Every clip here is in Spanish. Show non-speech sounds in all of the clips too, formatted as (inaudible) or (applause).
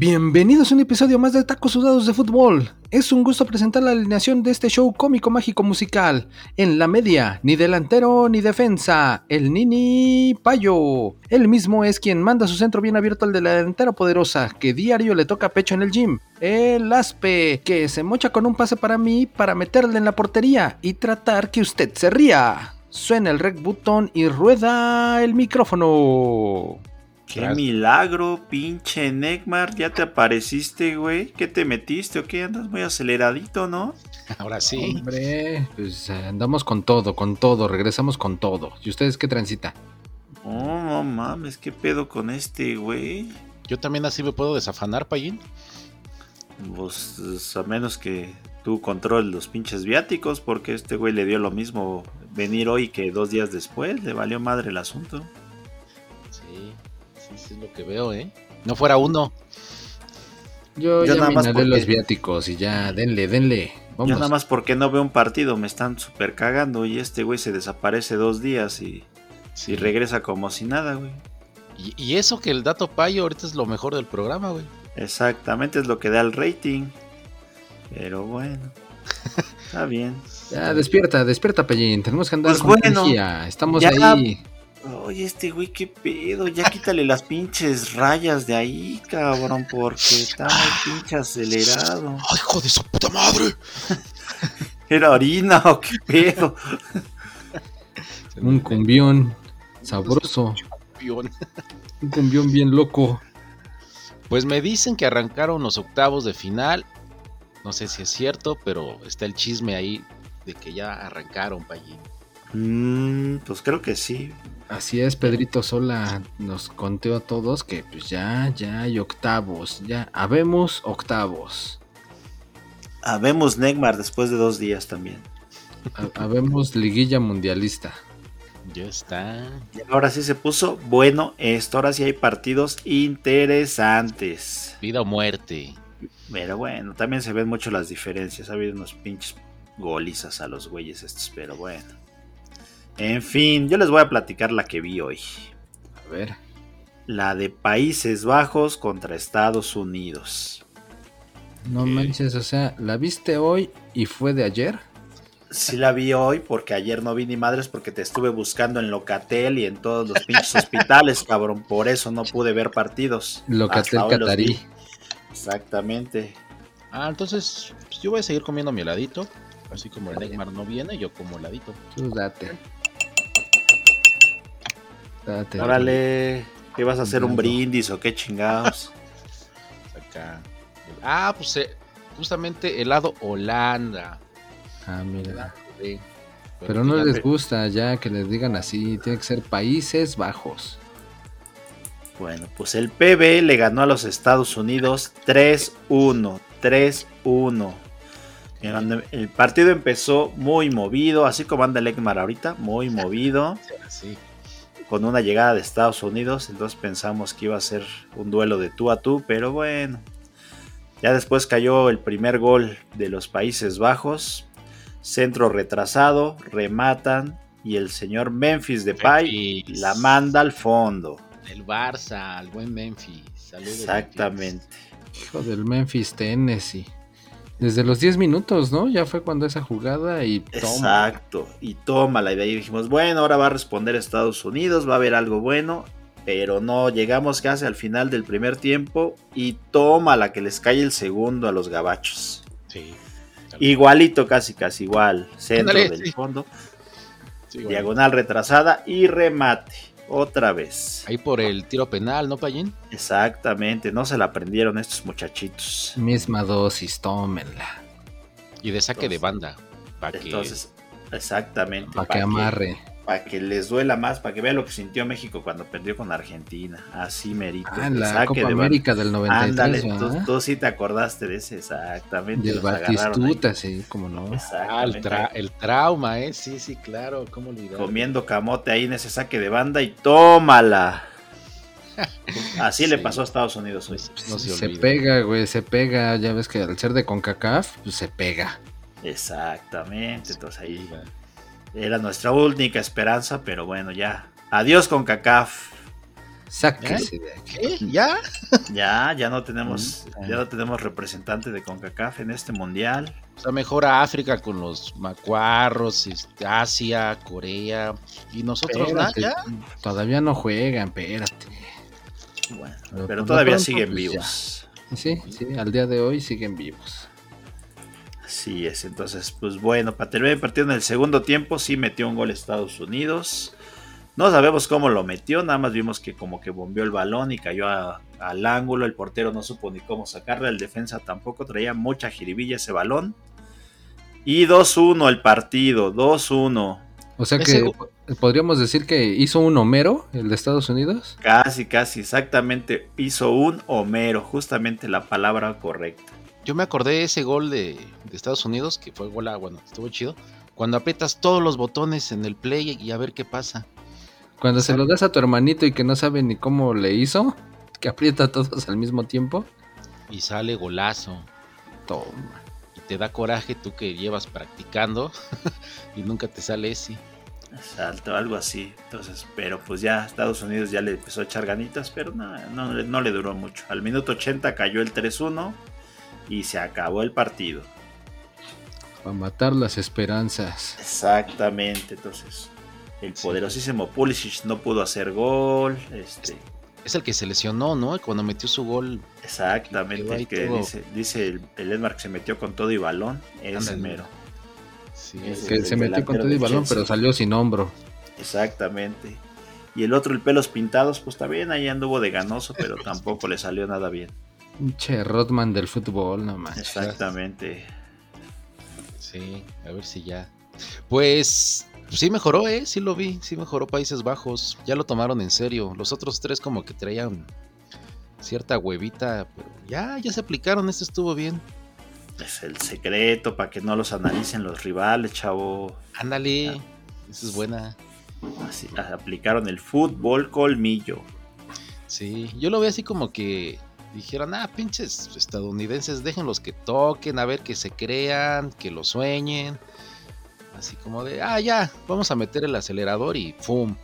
Bienvenidos a un episodio más de Tacos Sudados de Fútbol. Es un gusto presentar la alineación de este show cómico mágico musical. En la media, ni delantero ni defensa, el Nini Payo. Él mismo es quien manda su centro bien abierto al de la poderosa, que diario le toca pecho en el gym. El Aspe, que se mocha con un pase para mí para meterle en la portería y tratar que usted se ría. Suena el rec button y rueda el micrófono. Qué milagro, pinche Neckmar, ya te apareciste, güey. ¿Qué te metiste o qué? Andas muy aceleradito, ¿no? (laughs) Ahora sí. Hombre, pues andamos con todo, con todo, regresamos con todo. ¿Y ustedes qué transita? Oh, no mames, ¿qué pedo con este, güey? Yo también así me puedo desafanar, Payín. Pues a menos que tú controles los pinches viáticos, porque este güey le dio lo mismo venir hoy que dos días después, le valió madre el asunto. Es lo que veo, ¿eh? No fuera uno. Yo, Yo ya nada más porque- los viáticos y ya, denle, denle. Vamos. Yo nada más porque no veo un partido, me están super cagando y este güey se desaparece dos días y, Sí. y regresa como si nada, güey. Y, y eso que el dato payo ahorita es lo mejor del programa, güey. Exactamente es lo que da el rating. Pero bueno, (laughs) está bien. Ya, despierta, despierta, Pellín. Tenemos que andar Pues con bueno, energía. Estamos ya- ahí. Oye, este güey, qué pedo. Ya quítale las pinches rayas de ahí, cabrón, porque está muy pinche acelerado. ¡Ay, hijo de su puta madre! ¿Era orina o qué pedo? Un cumbión sabroso. Un cumbión bien loco. Pues me dicen que arrancaron los octavos de final. No sé si es cierto, pero está el chisme ahí de que ya arrancaron, Payín. Mm, pues creo que sí. Así es, Pedrito Sola nos conteó a todos que pues ya, ya hay octavos. Ya, habemos octavos. Habemos Neymar después de dos días también. Ha- Habemos liguilla mundialista. Ya está. Y ahora sí se puso bueno esto. Ahora sí hay partidos interesantes. Vida o muerte. Pero bueno, también se ven mucho las diferencias. Ha habido unos pinches golizas a los güeyes estos, pero bueno. En fin, yo les voy a platicar la que vi hoy. A ver. La de Países Bajos contra Estados Unidos. No Ok. manches, o sea, ¿la viste hoy y fue de ayer? Sí la vi hoy porque ayer no vi ni madres porque te estuve buscando en Locatel y en todos los pinches hospitales, (laughs) cabrón. Por eso no pude ver partidos. Locatel Catarí. Exactamente. Ah, entonces pues yo voy a seguir comiendo mi heladito. Así como el Neymar no viene, yo como heladito. Tú date. Date. Órale, ¿qué vas a hacer? ¿Un brindis o qué chingados? (laughs) Acá. Ah, pues eh, justamente helado Holanda. Ah, mira. Sí. Pero no les gusta ya que les digan así, tiene que ser Países Bajos. Bueno, pues el PB le ganó a los Estados Unidos 3-1. 3-1. El el partido empezó muy movido, así como anda el Ekmar ahorita, muy movido, Sí. Con una llegada de Estados Unidos. Entonces pensamos que iba a ser un duelo de tú a tú, pero bueno. Ya después cayó el primer gol de los Países Bajos. Centro retrasado, rematan y el señor Memphis Depay Memphis. la manda al fondo. El Barça, el buen Memphis. Saludos, Exactamente. Hijo del Memphis Tennessee. Desde los 10 minutos, ¿no? Ya fue cuando esa jugada y toma. Exacto. Y toma la idea. Y dijimos, bueno, ahora va a responder Estados Unidos, va a haber algo bueno. Pero no, llegamos casi al final del primer tiempo y toma la que les cae el segundo a los gabachos. Sí. Igualito, casi, casi igual. Centro del sí. fondo, Sí, diagonal retrasada y remate. Otra vez. Ahí por el tiro penal, ¿no, Payín? Exactamente, no se la aprendieron estos muchachitos. Misma dosis, tómenla. Y de saque de Entonces- banda. Para que Entonces, exactamente. Para que amarre. Para que les duela más, para que vean lo que sintió México cuando perdió con Argentina. Así merito. Ah, en la Saque Copa de. América del 93, Ándale, tú, tú sí te acordaste de ese, exactamente. Y el los agarraron ahí. Batistuta, sí, como no. Ah, el, Exactamente. tra- el trauma, ¿eh? Sí, sí, claro. ¿Cómo olvidar? Comiendo camote ahí en ese saque de banda y tómala. (laughs) Así le pasó a Estados Unidos hoy. No se, se pega, güey, se pega. Ya ves que al ser de CONCACAF, pues se pega. Exactamente, entonces ahí güey. Era nuestra única esperanza, pero bueno, ya. Adiós con CACAF. Sáquese de aquí. ¿Qué? ¿Ya? Ya, ya no tenemos, ya no tenemos representante de CONCACAF en este mundial. O sea, mejora África con los macuarros, este, Asia, Corea. Y nosotros nada, Espérate, ya. Todavía no juegan, espérate. Bueno, Pero todavía pronto, siguen pues, vivos. Sí, sí, al día de hoy siguen vivos. Así es, entonces, pues bueno, para terminar el partido en el segundo tiempo, sí metió un gol Estados Unidos. No sabemos cómo lo metió, nada más vimos que como que bombeó el balón y cayó a- al ángulo. El portero no supo ni cómo sacarla, el defensa tampoco traía mucha jiribilla ese balón. Y 2-1 el partido, 2-1. O sea que podríamos decir que hizo un Homero, el de Estados Unidos. Casi, casi, exactamente. Hizo un Homero, justamente la palabra correcta. Yo me acordé de ese gol de, de Estados Unidos, que fue gol, bueno, estuvo chido. Cuando aprietas todos los botones en el play y a ver qué pasa. Cuando se lo das a tu hermanito y que no sabe ni cómo le hizo, que aprieta a todos al mismo tiempo. Y sale golazo. Toma. Y te da coraje tú que llevas practicando (laughs) y nunca te sale ese. Exacto, algo así. Entonces, pero pues ya Estados Unidos ya le empezó a echar ganitas, pero no, no, le- no le duró mucho. Al minuto 80 cayó el 3-1 y se acabó el partido. Para matar las esperanzas. Exactamente, entonces el Sí. poderosísimo Pulisic no pudo hacer gol. Este, Es el que se lesionó, ¿no? Cuando metió su gol. exactamente, el que dice, dice el, el Edmar que se metió con todo y balón, ese Ándale. mero. Sí. Que el se metió con todo y balón, pero salió sin hombro. Exactamente. Y el otro, el pelos pintados, pues también ahí anduvo de ganoso, pero tampoco le salió nada bien. Che, Rodman del fútbol, no manches. Exactamente. Sí, a ver si ya. Pues sí mejoró, ¿eh? Sí lo vi, sí mejoró Países Bajos. Ya lo tomaron en serio. Los otros tres como que traían cierta huevita, pero ya, ya se aplicaron, este estuvo bien. Es el secreto para que no los analicen los rivales, chavo. Ándale, esa es buena. Así, aplicaron el fútbol colmillo. Sí, yo lo veo así como que dijeron, ah, pinches estadounidenses, déjenlos que toquen, a ver que se crean, que lo sueñen. Así como de, ah, ya, vamos a meter el acelerador y ¡fum!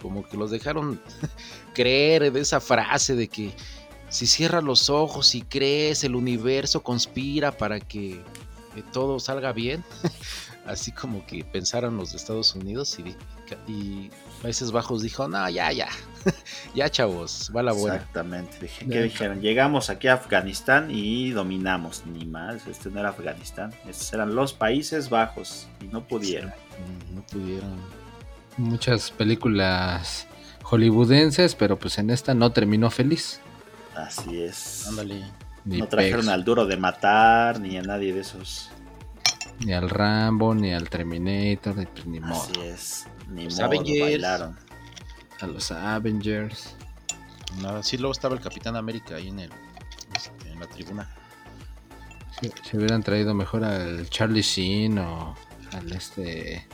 Como que los dejaron (laughs) creer de esa frase de que si cierras los ojos y crees, el universo conspira para que, que todo salga bien. (laughs) Así como que pensaron los de Estados Unidos y, y Países Bajos dijo, no, ya, ya, (laughs) ya chavos, va la buena. Exactamente. ¿Qué dijeron? Llegamos aquí a Afganistán y dominamos. Ni más, este no era Afganistán. Estos eran los Países Bajos y no pudieron. No pudieron. Muchas películas hollywoodenses, pero pues en esta no terminó feliz. Así es. Ándale. Ni, No trajeron Pex, al duro de matar ni a nadie de esos. ni al Rambo, ni al Terminator, pues ni modo. Así es. Ni Los modo, Avengers. bailaron. A los Avengers. Nada, sí, luego estaba el Capitán América ahí en el este, en la tribuna. Si, si hubieran traído mejor al Charlie Sheen o al este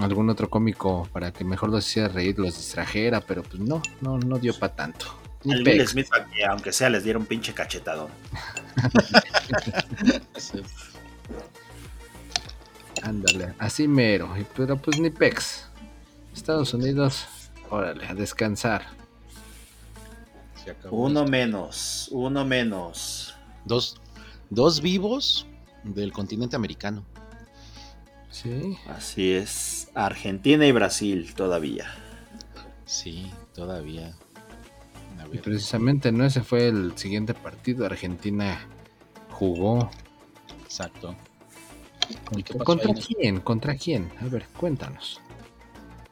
algún otro cómico para que mejor los hiciera reír, los distrajera, pero pues no, no, no dio para tanto. Al Will. Smith, para que aunque sea, les diera un pinche cachetadón. Sí. (laughs) Ándale, así mero. y- Pero pues ni Pex. Estados Unidos, órale, a descansar. Se acabó Uno esto. menos, uno menos. Dos, dos vivos del continente americano. Sí. Así es. Argentina y Brasil todavía. Sí, todavía. Y precisamente no ese fue el siguiente partido. Argentina jugó. exacto. ¿Contra, ¿contra quién? ¿Contra quién? A ver, cuéntanos.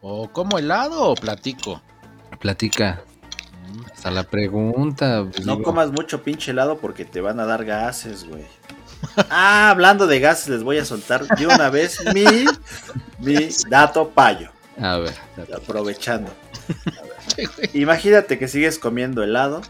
¿O como helado o platico? Platica. Mm, Hasta la pregunta. pues, No digo, comas mucho pinche helado porque te van a dar gases, güey. (laughs) Ah, hablando de gases, les voy a soltar de una vez mi, mi dato payo. A ver, Aprovechando. (laughs) Imagínate que sigues comiendo helado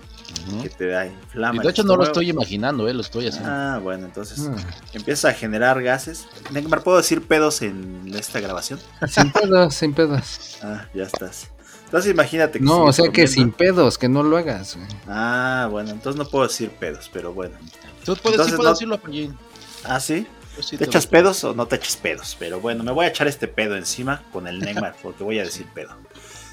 que te da inflama. Y de hecho no lo estoy imaginando, eh, lo estoy haciendo. Ah, bueno, entonces ah, empieza a generar gases. Neymar, ¿puedo decir pedos en esta grabación? sin pedos, sin pedos. Ah, ya estás. Entonces imagínate que No, o sea que sin pedos, que no lo hagas. güey. Ah, bueno, entonces no puedo decir pedos, pero bueno. Tú puedes, entonces sí puedes no- decirlo, Pallín. Ah, sí. ¿Te echas pedos o no te echas pedos? Pero bueno, me voy a echar este pedo encima con el Neymar porque voy a decir pedo.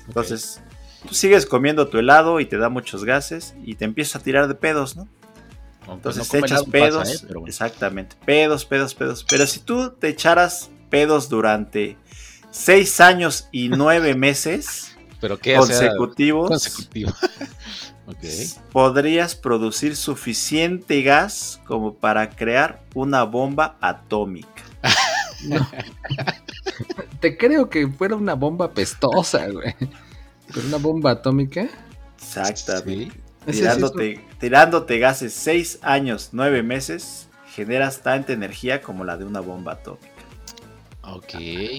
Entonces, tú sigues comiendo tu helado y te da muchos gases y te empiezas a tirar de pedos, ¿no? Entonces te echas pedos, ¿eh? exactamente, pedos, pedos, pedos. Pero si tú te echaras pedos durante seis años y nueve (laughs) meses ¿Pero qué, consecutivos, consecutivo. (laughs) podrías producir suficiente gas como para crear una bomba atómica. (laughs) Te creo que fuera una bomba pestosa, güey. Pero una bomba atómica. Exactamente. Tirándote, tirándote gases 6 años, 9 meses, generas tanta energía como la de una bomba atómica. Ok.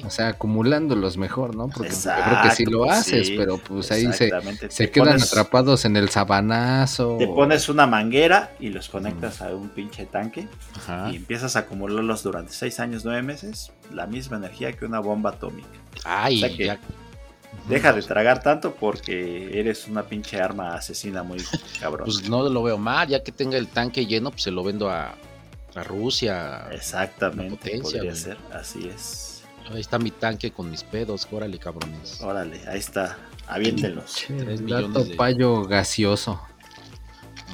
O sea, acumulándolos mejor, ¿no? Porque creo que sí lo haces, pero pues ahí se, se quedan atrapados en el sabanazo. Te pones una manguera y los conectas a un pinche tanque y empiezas a acumularlos durante 6 años, 9 meses, la misma energía que una bomba atómica. Ay, ya Deja de tragar tanto porque eres una pinche arma asesina muy cabrón. Pues no lo veo mal, ya que tenga el tanque lleno, pues se lo vendo a, Rusia. Exactamente, podría ser, así es. Ahí está mi tanque con mis pedos, órale cabrones. Órale, ahí está, aviéntenlos. El dato payo gaseoso.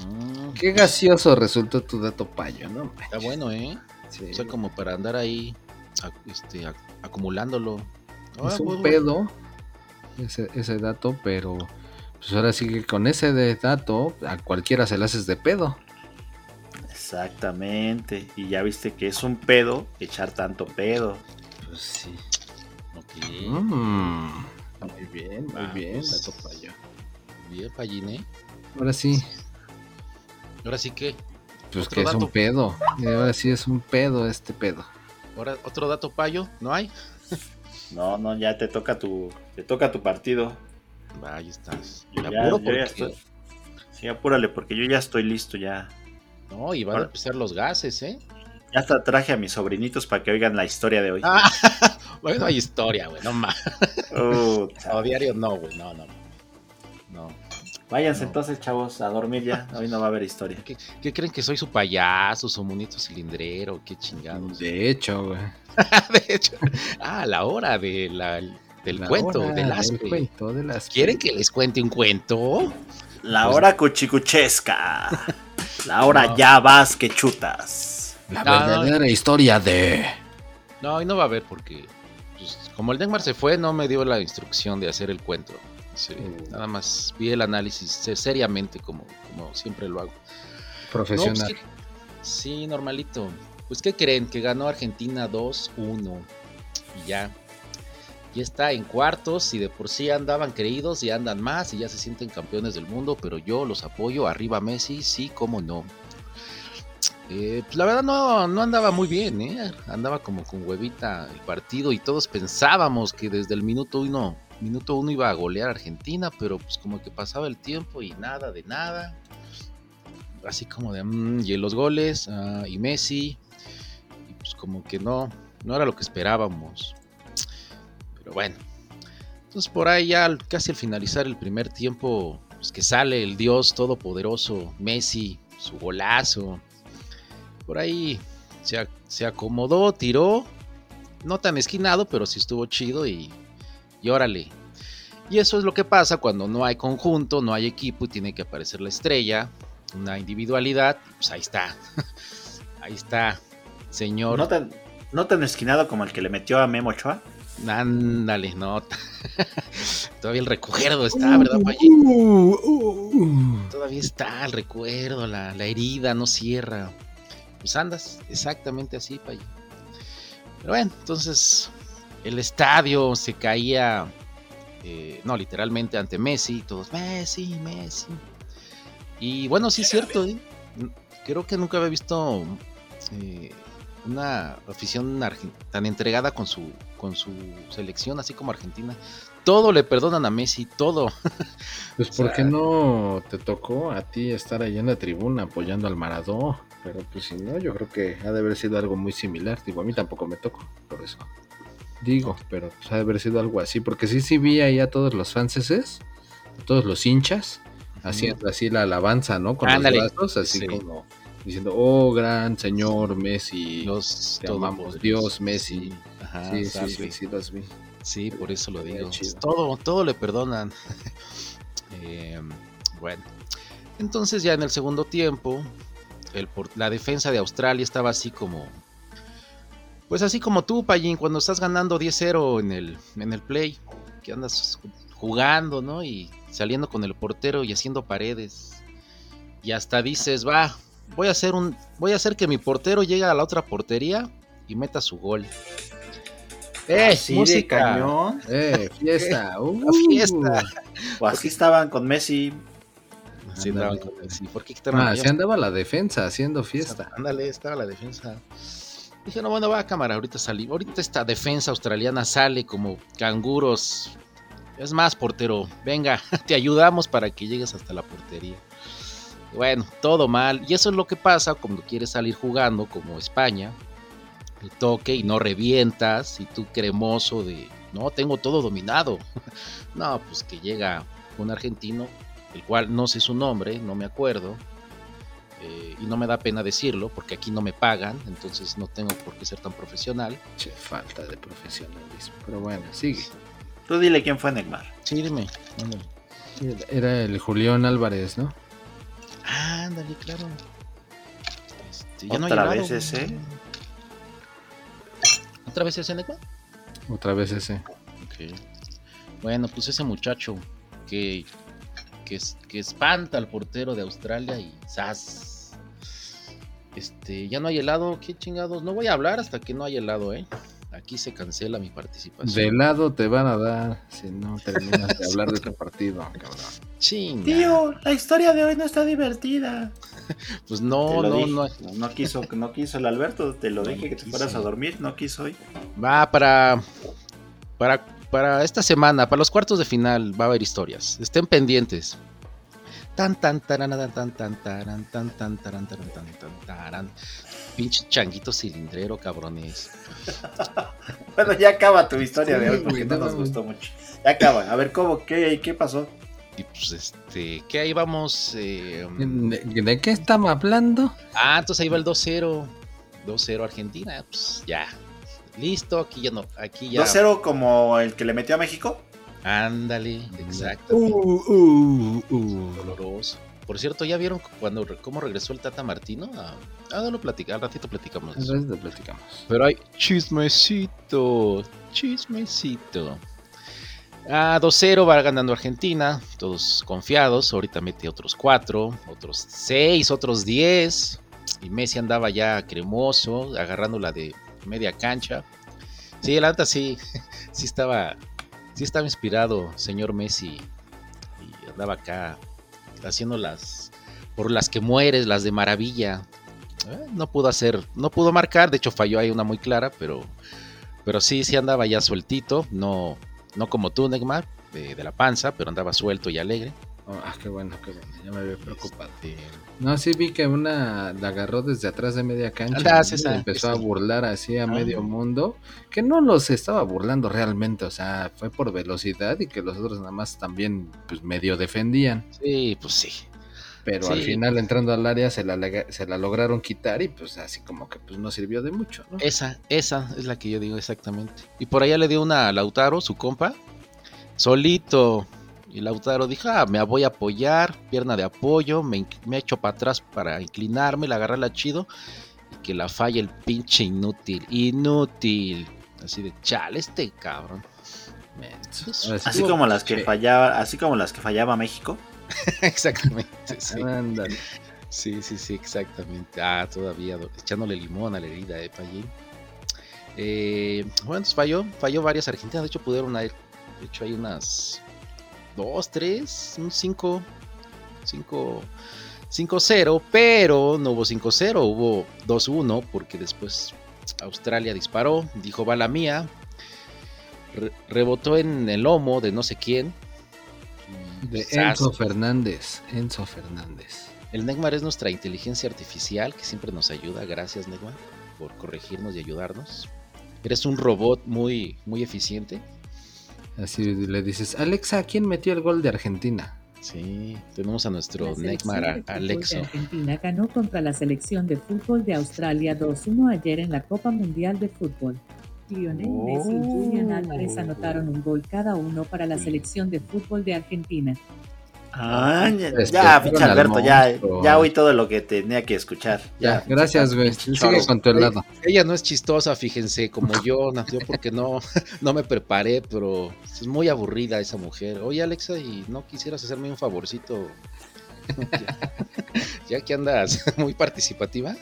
Mm. Qué gaseoso resultó tu dato payo, ¿no? Está bueno, ¿eh? O sea, como para andar ahí este, acumulándolo. es un pedo ese, dato, pero pues ahora sí que con ese de dato a cualquiera se le haces de pedo. Exactamente. Y ya viste que es un pedo echar tanto pedo. Pues sí. Mm. muy bien, muy bien, dato payo. Bien, Palline. Ahora sí. Ahora sí que. Pues que es un pedo. ahora sí es un pedo este pedo. Ahora, otro dato payo, ¿no hay? No, no, ya te toca tu, te toca tu partido. Ahí estás. Yo ya, apuro porque... Sí, apúrale, porque yo ya estoy listo ya. No, y van a empezar los gases, ¿eh? Ya hasta traje a mis sobrinitos para que oigan la historia de hoy. Ah, (laughs) bueno, hay historia, güey, no más. (laughs) o diario no, güey, no, no. No. Váyanse entonces, chavos, a dormir ya. Hoy no va a haber historia. ¿Qué, creen que soy su payaso, su monito cilindrero? Qué chingados. De hecho, güey. (laughs) de hecho. Ah, la hora de la, del cuento, de las cuento ¿Quieren que les cuente un cuento? La pues hora cuchicuchesca. La hora ya vas que chutas. La verdadera historia de. No, y no va a haber porque. Pues, como el Dengmar se fue, no me dio la instrucción de hacer el cuento. Mm. nada más vi el análisis seriamente como, como siempre lo hago. Profesional. Pues, sí, normalito. Pues ¿qué creen? Que ganó Argentina 2-1 y ya. Ya está en cuartos y de por sí andaban creídos y andan más y ya se sienten campeones del mundo, pero yo los apoyo. Arriba Messi, sí, cómo no. Eh, pues la verdad no, no andaba muy bien, ¿eh? andaba como con huevita el partido y todos pensábamos que desde el minuto uno minuto uno iba a golear Argentina, pero pues como que pasaba el tiempo y nada de nada. Así como de, mm, y los goles, ah, y Messi, y pues como que no, no era lo que esperábamos. Pero bueno, entonces por ahí ya casi al finalizar el primer tiempo, pues que sale el Dios Todopoderoso, Messi, su golazo. Por ahí se, se acomodó, tiró, no tan esquinado, pero sí estuvo chido y y órale. Y eso es lo que pasa cuando no hay conjunto, no hay equipo y tiene que aparecer la estrella, una individualidad, pues ahí está. (laughs) ahí está, señor. ¿No tan, ¿No tan esquinado como el que le metió a Memo Ochoa? Ándale, no. (laughs) Todavía el recuerdo está, ¿verdad, uh, uh, uh. Todavía está el recuerdo, la, herida no cierra. Pues andas exactamente así, Pay. Pero bueno, entonces el estadio se caía, eh, no, literalmente ante Messi, todos, Messi, Messi. Y bueno, sí es cierto, ¿eh? creo que nunca había visto eh, una afición tan entregada con su, con su selección, así como Argentina. Todo le perdonan a Messi, todo. (laughs) Pues ¿por qué no te tocó a ti estar ahí en la tribuna apoyando al Maradó? Pero pues si no, yo creo que ha de haber sido algo muy similar. Digo, a mí tampoco me tocó, por eso. Digo, pero pues, ha de haber sido algo así, porque sí, sí vi ahí a todos los franceses, a todos los hinchas, haciendo así la alabanza, ¿no? Con los brazos, así como diciendo, oh, gran señor Messi, los, te amamos, Dios Messi. Sí, sí, sí, sí, los vi. Sí, por eso lo digo. Todo, todo le perdonan. (laughs) Eh, bueno, entonces ya en el segundo tiempo, el, la defensa de Australia estaba así como... Pues así como tú, Payín, cuando estás ganando 10-0 en el, en el play, que andas jugando, ¿no? Y saliendo con el portero y haciendo paredes. Y hasta dices, va, voy a hacer un, voy a hacer que mi portero llegue a la otra portería y meta su gol. ¡Eh! música. cañón. ¡Eh! (laughs) Fiesta. Uh. fiesta. (laughs) O así estaban con Messi. Así andaban con Messi. ¿Por qué ah, así andaba la defensa haciendo fiesta. Ándale, estaba la defensa. Dije, no, bueno, va a cámara, ahorita salí. Ahorita esta defensa australiana sale como canguros. Es más, portero, venga, (laughs) te ayudamos para que llegues hasta la portería. Bueno, todo mal. Y eso es lo que pasa cuando quieres salir jugando como España, el toque y no revientas y tú cremoso de, no, tengo todo dominado. (laughs) no, pues que llega un argentino, el cual no sé su nombre, no me acuerdo, eh, y no me da pena decirlo porque aquí no me pagan, entonces no tengo por qué ser tan profesional. Che, falta de profesionalismo, pero bueno, sigue. Tú dile quién fue Neymar. Sí, dime. Era el Julián Álvarez, ¿no? Ándale, claro. Este, ya ¿Otra vez ese? ¿Otra vez ese, Neco? Otra vez ese. Bueno, pues ese muchacho que, que, que espanta al portero de Australia y ¡zas! Este, ya no hay helado, qué chingados. No voy a hablar hasta que no haya helado, ¿eh? Aquí se cancela mi participación. De helado te van a dar si no terminas de hablar de este partido, cabrón. Chinga. Tío, la historia de hoy no está divertida. (laughs) Pues no, no, no, no. quiso, no quiso el Alberto, te lo dije que te fueras a dormir, no quiso hoy. Va para, para, para esta semana, para los cuartos de final va a haber historias. Estén pendientes. Tan tan tan tan tan tan tan tan tan tan tan tan Pinche changuito cilindrero, cabrones. (laughs) bueno, ya acaba tu historia de hoy porque no nos gustó mucho. Ya acaba. A ver, ¿cómo? ¿Qué, qué pasó? Y pues este, ¿qué ahí vamos? Eh, ¿De, qué estamos hablando? Ah, entonces ahí va el 2-0. 2-0 Argentina, pues ya. Listo, aquí ya no, aquí ya. 2-0 como el que le metió a México. Ándale, exacto. Uh, uh, uh. Doloroso. Por cierto, ¿ya vieron cuando cómo regresó el Tata Martino? Ah, ah no lo platicamos, al ratito platicamos. Al ratito platicamos. Pero hay chismecito, chismecito. Ah, 2-0 va ganando Argentina, todos confiados. Ahorita mete otros 4, otros 6, otros 10. Y Messi andaba ya cremoso, agarrando la de media cancha. Sí, el Anta sí, (laughs) sí estaba, sí estaba inspirado, señor Messi. Y andaba acá haciendo las por las que mueres, las de maravilla. Eh, no pudo hacer, no pudo marcar, de hecho falló ahí una muy clara, pero, pero sí, sí andaba ya sueltito, no, no como tú, Neymar, de, la panza, pero andaba suelto y alegre. Oh, ah, qué bueno, qué bueno, ya me había preocupado. No, sí vi que una la agarró desde atrás de media cancha y empezó a burlar así a ah. medio mundo, que no los estaba burlando realmente, o sea, fue por velocidad y que los otros nada más también pues medio defendían. Sí, pues sí. Pero al final entrando al área se la, se la lograron quitar y pues así como que pues no sirvió de mucho, ¿no? Esa, esa es la que yo digo exactamente. Y por allá le dio una a Lautaro, su compa, solito. Y Lautaro dijo, ah, me voy a apoyar, pierna de apoyo, me, me echo para atrás para inclinarme, la agarrarla chido. Y que la falla el pinche inútil, inútil. Así de, chale, este cabrón. Así como las que fallaba, así como las que fallaba México. (laughs) exactamente, sí. Sí, sí, sí, exactamente. Ah, todavía echándole limón a la herida de Payín. Eh, bueno, pues falló, falló varias argentinas. De hecho, pudieron haber hecho hay unas dos, tres, un cinco, cinco, 5-0, pero no hubo 5-0, hubo 2-1 porque después Australia disparó, dijo va la mía, rebotó en el lomo de no sé quién de Enzo Fernández. Enzo Fernández. El Negmar es nuestra inteligencia artificial que siempre nos ayuda. Gracias, Negmar, por corregirnos y ayudarnos. Eres un robot muy, muy eficiente. Así le dices, Alexa, ¿quién metió el gol de Argentina? Sí, tenemos a nuestro Neymar Alexa. Argentina ganó contra la selección de fútbol de Australia 2-1 ayer en la Copa Mundial de Fútbol. Lionel Messi y Julian Álvarez oh. anotaron un gol cada uno para la selección de fútbol de Argentina. Ah, ya, Este, ya, al Alberto, ya, ya oí todo lo que tenía que escuchar. Ya, gracias, güey. Sigue con tu helado. Ella no es chistosa, fíjense, como yo, (laughs) nació porque no, (laughs) no me preparé, pero es muy aburrida esa mujer. Oye, Alexa, ¿y no quisieras hacerme un favorcito? ya, ya que andas (laughs) muy participativa.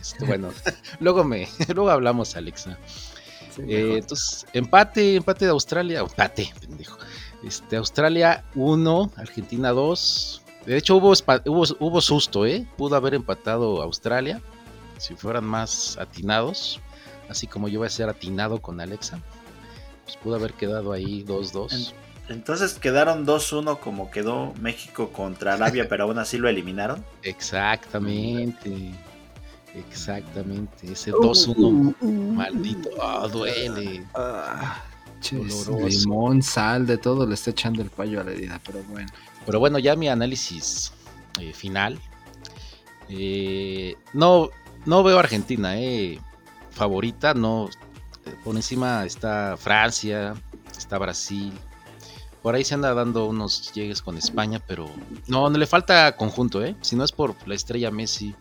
Este, bueno, luego me, luego hablamos, Alexa. Sí, Eh, entonces, empate, empate de Australia, empate, pendejo. Este, Australia 1, Argentina 2. De hecho, hubo, hubo, hubo susto, ¿eh? Pudo haber empatado Australia si fueran más atinados. Así como yo voy a ser atinado con Alexa. Pues pudo haber quedado ahí 2-2. Entonces quedaron 2-1 como quedó México contra Arabia, pero aún así lo eliminaron. (laughs) Exactamente. Exactamente. Ese 2-1. Uh, Maldito. Ah, duele. Ah, ches, limón, sal, de todo le está echando el payo a la herida, pero bueno. Pero bueno, ya mi análisis eh, final. Eh, no, no veo a Argentina, eh, favorita. No, eh, por encima está Francia, está Brasil. Por ahí se anda dando unos llegues con España, pero no, no le falta conjunto, ¿eh? Si no es por la estrella Messi,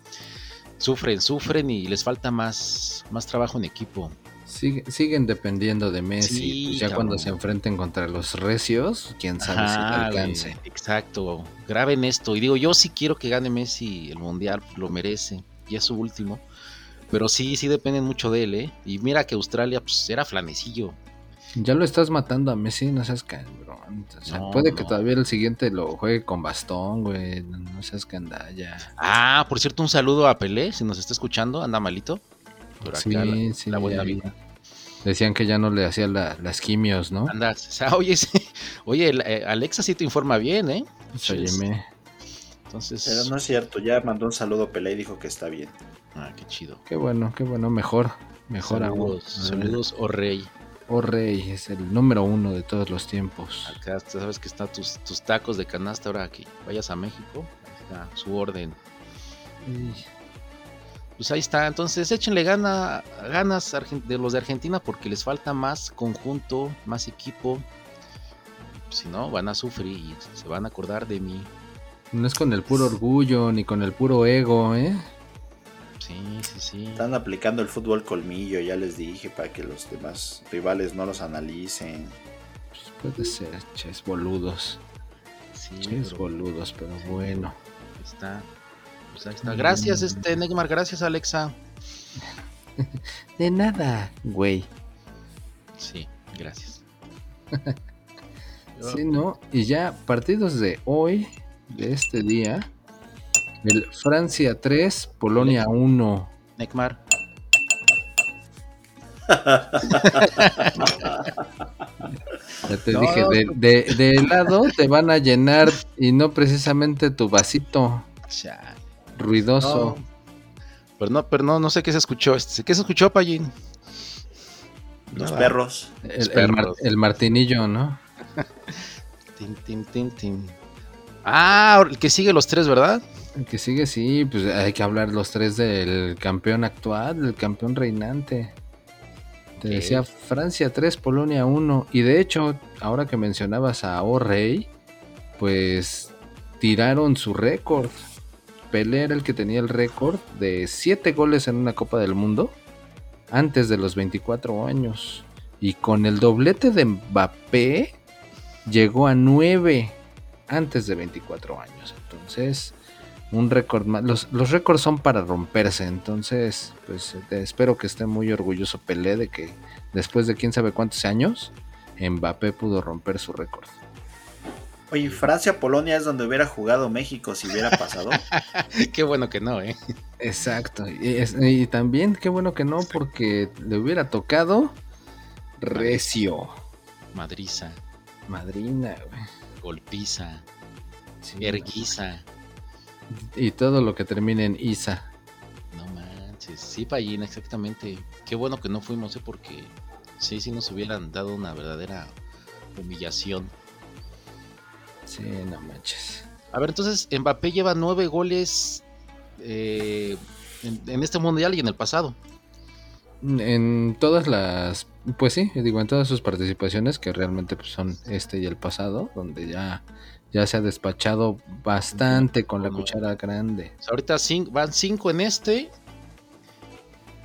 sufren, sufren y les falta más, más trabajo en equipo. Sigue- siguen dependiendo de Messi. Sí, pues ya cabrón. cuando se enfrenten contra los recios, quién sabe si alcance. Exacto, graben esto. Y digo, yo sí quiero que gane Messi el mundial, lo merece, y es su último. Pero sí, sí dependen mucho de él, ¿eh? Y mira que Australia, pues era flanecillo. Ya lo estás matando a Messi, no seas cabrón. O sea, No, puede que todavía el siguiente lo juegue con bastón, güey. No, no seas candalla. Ah, por cierto, un saludo a Pelé, si nos está escuchando, anda malito. Por acá, Sí, la, sí, la buena vida. Decían que ya no le hacía la- las quimios, ¿no? Anda, o sea, oye, (laughs) sí, oye, el- eh, Alexa sí te informa bien, ¿eh? Óyeme. Entonces, Pero no es cierto, ya mandó un saludo a Pelé y dijo que está bien. ah, qué chido. Qué bueno, qué bueno, mejor. Mejor aún. saludos, saludos, oh rey. Oh Rey, es el número uno de todos los tiempos. Acá tú sabes que están tus, tus tacos de canasta ahora que vayas a México. Ahí está su orden. Pues ahí está. Entonces échenle gana, ganas de los de Argentina porque les falta más conjunto, más equipo. Si no, van a sufrir y se van a acordar de mí. No es con el puro orgullo ni con el puro ego, ¿eh? Sí, sí, sí. Están aplicando el fútbol colmillo, ya les dije, para que los demás rivales no los analicen. Pues puede ser, ches boludos. Sí, Ches pero boludos, pero bueno. ahí está. Pues ahí está. Gracias, este Neymar. Gracias, Alexa. (laughs) De nada, güey. Sí, gracias. (laughs) Sí, ¿no? Y ya partidos de hoy, de este día. El Francia 3, Polonia 1. Neymar. Ya te (laughs) No, dije, de, de- de helado te van a llenar y no precisamente tu vasito Chale. Ruidoso. No. Pero no, pero no, no sé qué se escuchó. Este, ¿Qué se escuchó, Pallín? Los Nada. perros. El, Los el mar- perros. el martinillo, ¿no? (laughs) Tin, tin, tin, tin. Ah, el que sigue los tres, ¿verdad? El que sigue, sí, pues hay que hablar los tres del campeón actual, del campeón reinante. Te decía Francia 3, Polonia 1. Y de hecho, ahora que mencionabas a O Rey, pues tiraron su récord. Pelé era el que tenía el récord de 7 goles en una Copa del Mundo antes de los 24 años. Y con el doblete de Mbappé llegó a 9 antes de 24 años. Entonces, un récord más. Los, los récords son para romperse. Entonces, pues espero que esté muy orgulloso Pelé de que después de quién sabe cuántos años, Mbappé pudo romper su récord. Oye, Francia-Polonia es donde hubiera jugado México si hubiera pasado. (laughs) Qué bueno que no, ¿eh? Exacto. Y, es- y también, qué bueno que no, porque le hubiera tocado Recio. Madriza, Madrina, güey. golpiza, Sí, erguiza. Y todo lo que termine en Isa. No manches. Sí, Pallín, exactamente. Qué bueno que no fuimos, ¿eh? Porque sí, sí nos hubieran dado una verdadera humillación. Sí, no manches. A ver, entonces Mbappé lleva nueve goles eh, en, en este mundial y en el pasado. En todas las, pues sí, digo, en todas sus participaciones, que realmente pues, son este y el pasado, donde ya ya se ha despachado bastante con la cuchara grande. O sea, ahorita van cinco en este.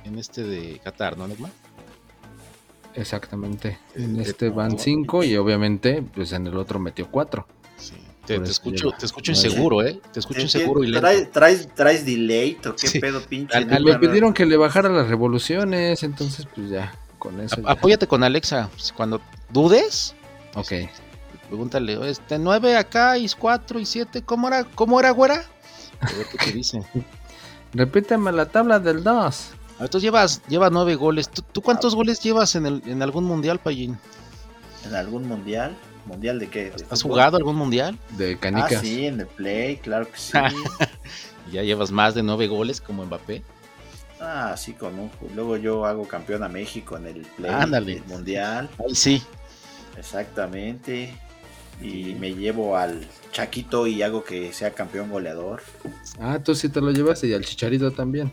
En este de Qatar, ¿no, Neymar? Exactamente. En Eh, este van cinco y obviamente pues en el otro metió cuatro. Te, escucho, te escucho inseguro, ¿eh? Te escucho ¿Qué- inseguro y qué- lento. ¿Traes, traes, traes delay o qué Sí. pedo, pinche? Al- no? pidieron que le bajara las revoluciones, entonces pues ya, con eso. Ap- ya. Apóyate con Alexa. Cuando dudes, Ok. pregúntale, este 9 acá y 4 y 7, ¿cómo era, cómo era, güera? A ver qué te dice. (laughs) Repíteme la tabla del 2. Ah, Entonces llevas, llevas 9 goles. ¿Tú, tú cuántos goles llevas en, el, en algún mundial, Payín? ¿En algún mundial? ¿Mundial de qué? ¿De ¿Has fútbol? jugado algún mundial? De Ah, canicas. sí, en el Play, claro que sí. (laughs) Ya llevas más de 9 goles como Mbappé. ah, sí, con un... Luego yo hago campeón a México en el Play, Ándale. el Mundial, Ay, sí. exactamente. Y me llevo al Chaquito y hago que sea campeón goleador. Ah, tú sí te lo llevaste y al chicharito también.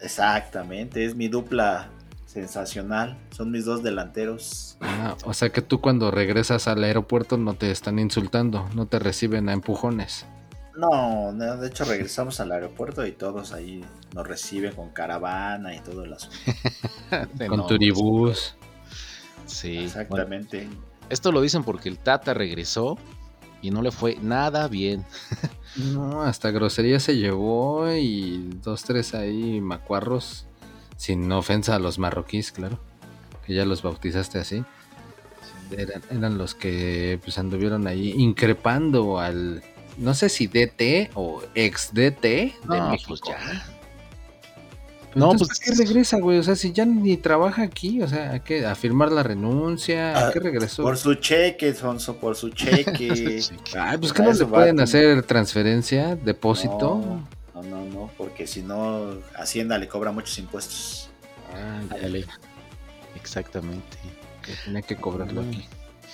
Exactamente, es mi dupla sensacional. Son mis dos delanteros. Ah, o sea que tú cuando regresas al aeropuerto no te están insultando, no te reciben a empujones. No, no, de hecho regresamos al aeropuerto y todos ahí nos reciben con caravana y todo el asunto. (laughs) Con turibús. Sí. bueno, Exactamente. esto lo dicen porque el Tata regresó y no le fue nada bien. (laughs) No, hasta grosería se llevó y dos, tres ahí macuarros. Sin ofensa a los marroquíes, claro. Que ya los bautizaste así. Eran, eran los que pues anduvieron ahí increpando al, no sé si DT o ex DT de No, México. pues ya. No, No, pues pues- ¿a qué regresa, güey? O sea, si ya ni trabaja aquí, o sea, ¿a qué? ¿A firmar la renuncia? ¿A Ah, qué regresó? Por su cheque, Sonso, por su (laughs) cheque. Ay, pues a que no le pueden hacer transferencia, depósito. No, no, no, no, porque si no, Hacienda le cobra muchos impuestos. Ah, ya, Ándale. Exactamente. que tenía que cobrarlo aquí.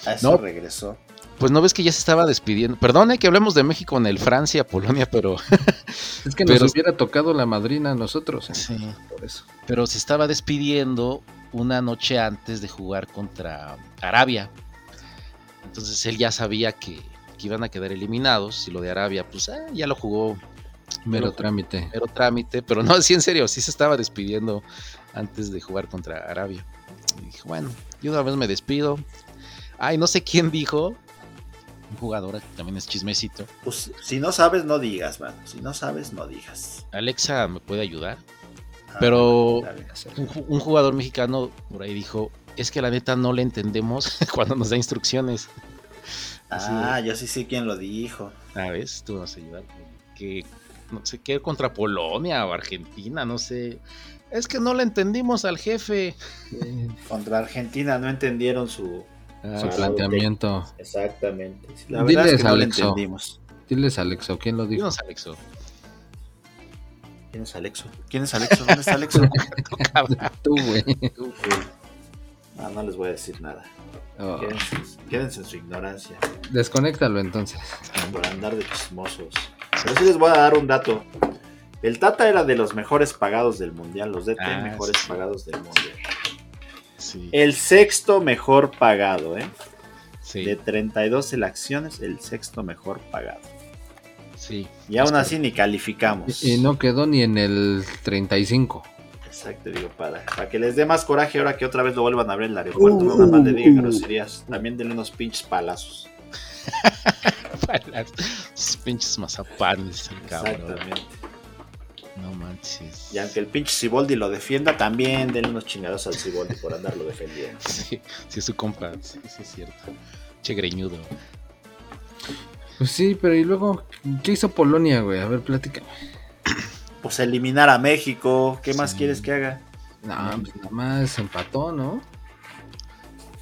A eso No. regresó. Pues no ves que ya se estaba despidiendo. Perdone que hablemos de México en el Francia, Polonia, pero, (laughs) Es que nos Pero- hubiera tocado la madrina a nosotros. ¿eh? Sí. Por eso. pero se estaba despidiendo una noche antes de jugar contra Arabia. Entonces él ya sabía que, que iban a quedar eliminados. Y lo de Arabia, pues ah, ya lo jugó. Mero Pero- trámite. Mero trámite, pero no, sí en serio, sí se estaba despidiendo antes de jugar contra Arabia. Y dije, bueno, yo una vez me despido. Ay, no sé quién dijo, un jugador que también es chismecito. Pues si no sabes, no digas, mano. Si no sabes, no digas. Alexa me puede ayudar. Ah, Pero-. Un, ju- un jugador mexicano por ahí dijo, es que la neta no le entendemos (laughs) cuando nos da instrucciones. Ah, yo sí sé quién lo dijo. Ah, ¿ves? Tú vas a ayudar. Que no sé qué contra Polonia o Argentina, no sé. Es que no le entendimos al jefe. Sí, Contra Argentina no entendieron su. Ah, su planteamiento. Exactamente. La verdad es que no lo Alexo. entendimos. Diles, Alexo, ¿quién lo dijo? dinos, Alexo. ¿Quién es Alexo? ¿Quién es Alexo? ¿Dónde está Alexo? (laughs) Tú, güey. Ah, no les voy a decir nada. Oh, Quédense, quédense en su ignorancia desconéctalo entonces. por andar de chismosos. Pero sí les voy a dar un dato. El Tata era de los mejores pagados del mundial, los DT Ah, mejores sí. pagados del mundial. Sí, El sexto mejor pagado, ¿eh? sí, De 32 selecciones, el sexto mejor pagado. sí. Y aún así ni calificamos. Y no quedó ni en el 35. Exacto, digo, para, para que les dé más coraje ahora que otra vez lo vuelvan a abrir el aeropuerto. no nada más le digan groserías. También denle unos pinches palazos. (laughs) Las- Esos pinches mazapanes, el cabrón. Exactamente. No manches. Y aunque el pinche Ciboldi lo defienda, también denle unos chingados al Ciboldi por andarlo defendiendo. (laughs) Sí, sí, es su compa. Sí, sí, es cierto. Che greñudo. Pues sí, pero ¿y luego qué hizo Polonia, güey? A ver, platícame. Pues eliminar a México. ¿Qué más Sí. quieres que haga? No, pues nada más empató, ¿no?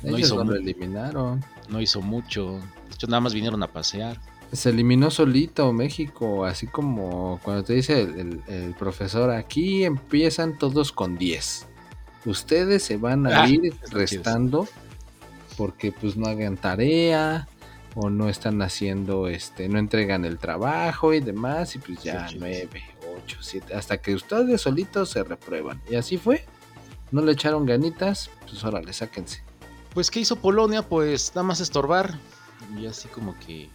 No Ellos hizo no lo eliminaron. No hizo mucho. Nada más vinieron a pasear. Se eliminó solito México, así como cuando te dice el, el- el profesor, aquí empiezan todos con 10. Ustedes se van a Ah, ir restando porque pues no hagan tarea o no están haciendo, este, no entregan el trabajo y demás y pues ya Está chido. 9, 8, 7, hasta que ustedes solitos se reprueban. Y así fue. No le echaron ganitas, pues órale, sáquense. Pues, ¿qué hizo Polonia? Pues nada más estorbar. Y así como que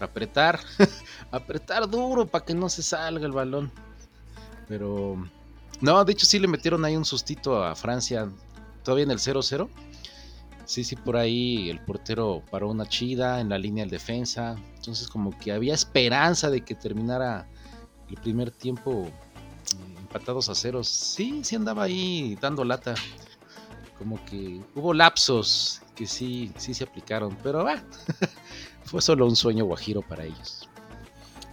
apretar, (laughs) apretar duro para que no se salga el balón. Pero no, de hecho sí le metieron ahí un sustito a Francia, todavía en el 0-0. Sí, sí, por ahí el portero paró una chida en la línea de defensa. Entonces como que había esperanza de que terminara el primer tiempo eh, empatados a ceros. Sí, sí andaba ahí dando lata. Como que hubo lapsos que sí, sí se aplicaron. Pero va, (laughs) fue solo un sueño guajiro para ellos.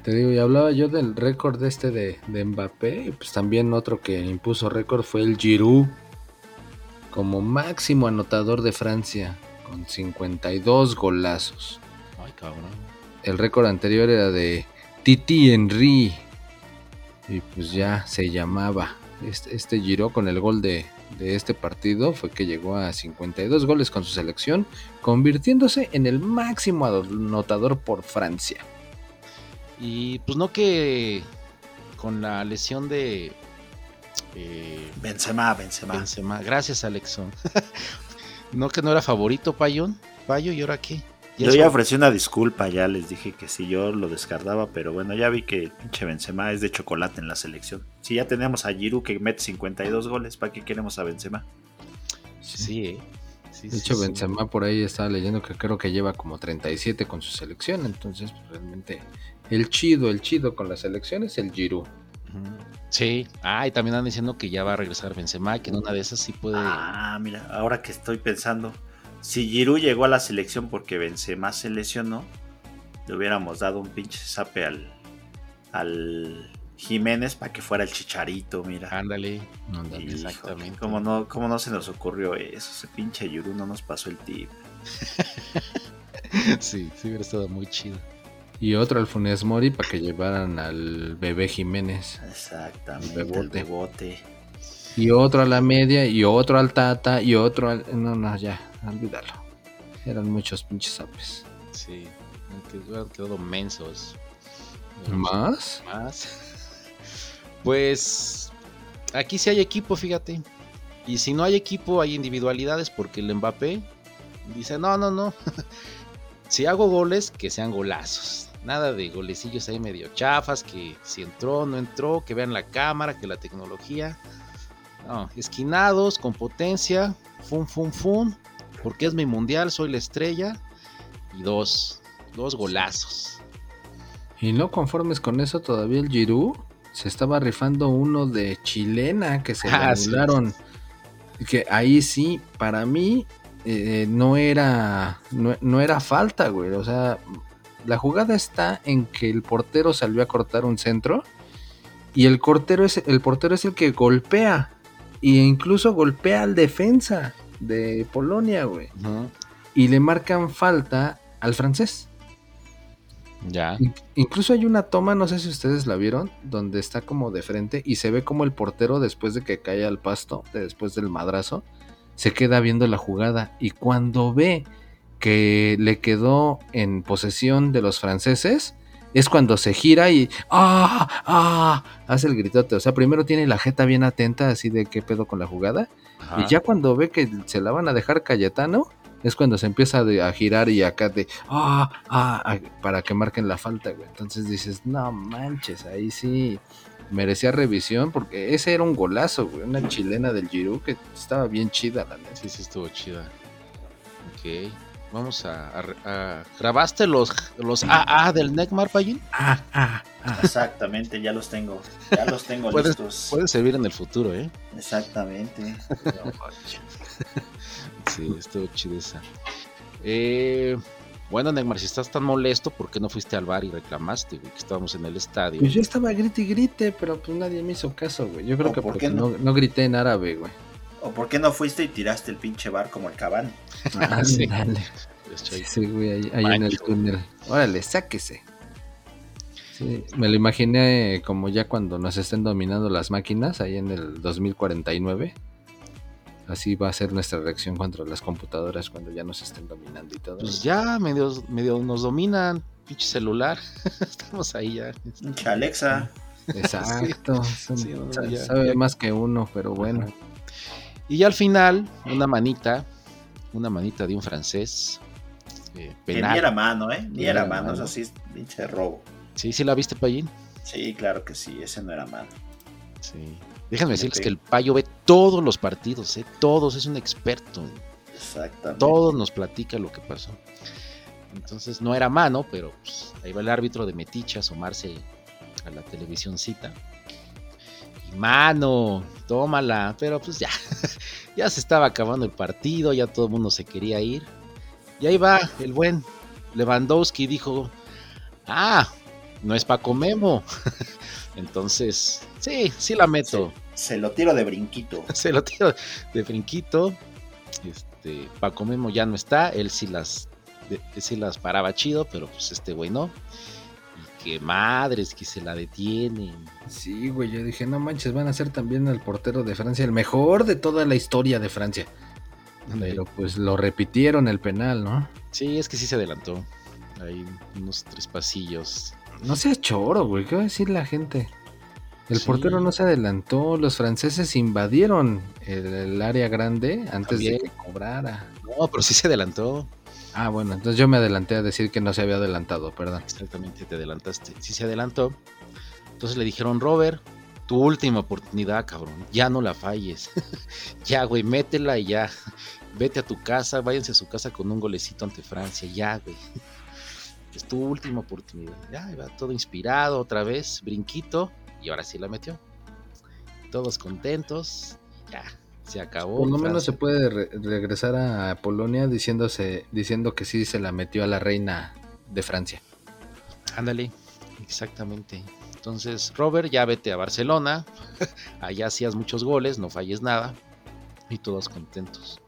Te digo, y hablaba yo del récord este de, de Mbappé, pues también otro que impuso récord fue el Giroud como máximo anotador de Francia con 52 golazos. Ay, cabrón. El récord anterior era de Titi Henry y pues ya se llamaba este, este Giroud con el gol de, de este partido fue que llegó a 52 goles con su selección, convirtiéndose en el máximo anotador por Francia. Y pues no que con la lesión de eh, Benzema, Benzema. Benzema. Gracias, Alexon. (laughs) no que no era favorito, Payón. Payo, ¿y ahora qué? Yo ya ofrecí una disculpa, ya les dije que si yo lo descartaba, pero bueno, ya vi que el pinche Benzema es de chocolate en la selección. Si ya tenemos a Giroud que mete 52 goles, ¿para qué queremos a Benzema? Sí, eh. Sí, De sí, hecho, sí. Benzema por ahí estaba leyendo que creo que lleva como 37 con su selección. Entonces, pues, realmente el chido, el chido con la selección es el Giroud. Sí. Ah, y también andan diciendo que ya va a regresar Benzema, que en una de esas sí puede. Ah, mira, ahora que estoy pensando, si Giroud llegó a la selección porque Benzema se lesionó, le hubiéramos dado un pinche zape al, al Jiménez para que fuera el chicharito, mira. Ándale. Ándale. Exactamente. ¿Cómo no, ¿Cómo no se nos ocurrió eso? Ese pinche Giroud no nos pasó el tip. (laughs) sí, sí hubiera estado muy chido. Y otro al Funes Mori para que llevaran al bebé Jiménez. Exactamente, El el bebote. Y otro a la media, y otro al Tata, y otro al... No, no, ya, olvídalo. Eran muchos pinches apes. Sí. Hubieran quedado mensos. ¿Más? Más. Pues aquí sí hay equipo, fíjate. Y si no hay equipo, hay individualidades porque el Mbappé dice, no, no, no. (laughs) si hago goles, que sean golazos. Nada de golecillos ahí medio chafas, que si entró, no entró, que vean la cámara, que la tecnología. No, esquinados, con potencia, fum, fum, fum. Porque es mi mundial, soy la estrella. Y dos, dos golazos. Y no conformes con eso, todavía el Giroud se estaba rifando uno de chilena que se (laughs) Ah, sí. Que ahí sí, para mí, eh, no era no, no era falta, güey. O sea, la jugada está en que el portero salió a cortar un centro y el es el portero es el que golpea e incluso golpea al defensa de Polonia, güey. Y le marcan falta al francés. Ya. In- Incluso hay una toma, no sé si ustedes la vieron, donde está como de frente y se ve como el portero después de que cae al pasto, de- después del madrazo, se queda viendo la jugada y cuando ve que le quedó en posesión de los franceses, es cuando se gira y ¡ah! ¡ah! hace el gritote. O sea, primero tiene la jeta bien atenta, así de qué pedo con la jugada, Ajá. y ya cuando ve que se la van a dejar Cayetano, es cuando se empieza a girar y acá de ah, ah, ah, para que marquen la falta, güey. Entonces dices, no manches, ahí sí merecía revisión porque ese era un golazo, güey. Una chilena del Giroud que estaba bien chida, la neta. Sí, sí, estuvo chida. Ok. Vamos a, a- a- ¿Grabaste los, los AA del Neckmar, Payín? Ah, ah, ah. Exactamente, ya los tengo. Ya los tengo listos. Puede servir en el futuro, ¿eh? Exactamente. (laughs) Sí, estuvo chida esa. Eh, bueno, Neckmar, si estás tan molesto, ¿por qué no fuiste al bar y reclamaste, güey? Que estábamos en el estadio. Pues yo estaba grite y grite, pero pues nadie me hizo caso, güey. Yo creo ¿O que por porque no? no grité en árabe, güey. ¿O por qué no fuiste y tiraste el pinche bar como el Cavani? Ah, Sí. dale. Sí, güey, ahí, ahí en el túnel. Órale, sáquese. Sí, me lo imaginé como ya cuando nos estén dominando las máquinas, ahí en el 2049. Así va a ser nuestra reacción contra las computadoras cuando ya nos estén dominando y todo. Pues ya, medio, medio nos dominan. Pinche celular. (laughs) Estamos ahí ya. Pinche Alexa. Exacto. son- Sí, no, sa- ya- sabe ya- más que uno, pero bueno. Ajá. Y ya al final, una manita, una manita de un francés, eh, Que penal. ni era mano, ¿eh? Ni Ni era era mano, eso sí pinche robo. Sí, sí la viste, Payín. Sí, claro que sí, ese no era mano. Sí. Déjenme decirles que el Payo ve todos los partidos, ¿eh? todos, es un experto. Exactamente. Todos nos platica lo que pasó. Entonces no era mano, pero pues, ahí va el árbitro de Metiche a asomarse a la televisioncita. Mano, tómala. Pero pues ya, (laughs) ya se estaba acabando el partido, ya todo el mundo se quería ir. Y ahí va el buen Lewandowski dijo, ah, no es Paco Memo. (laughs) Entonces, sí, sí la meto. Se lo tiro de brinquito. (laughs) se lo tiro de brinquito. Este, Paco Memo ya no está, él sí las, de- sí las paraba chido, pero pues este güey no. Madres que se la detienen. Sí, güey, yo dije, no manches, van a ser también el portero de Francia, el mejor de toda la historia de Francia. Pero pues lo repitieron el penal, ¿no? Sí, es que sí se adelantó. Hay unos tres pasillos. No sea choro, güey, ¿qué va a decir la gente? El Sí. portero no se adelantó, los franceses invadieron el, el área grande antes de que cobrara. No, pero sí se adelantó. Ah, bueno, entonces yo me adelanté a decir que no se había adelantado, perdón. Exactamente, te adelantaste. Sí se adelantó. Entonces le dijeron, Robert, tu última oportunidad, cabrón. Ya no la falles. (laughs) ya, güey, métela y ya. Vete a tu casa, váyanse a su casa con un golecito ante Francia. Ya, güey. (laughs) Es tu última oportunidad. Ya, va todo inspirado otra vez, brinquito. Y ahora sí la metió. Todos contentos. Ya, se acabó. Por lo menos se puede re- regresar a Polonia diciéndose, diciendo que sí se la metió a la reina de Francia. Ándale, exactamente. Entonces, Robert, ya vete a Barcelona. (laughs) Allá hacías muchos goles, no falles nada. Y todos contentos.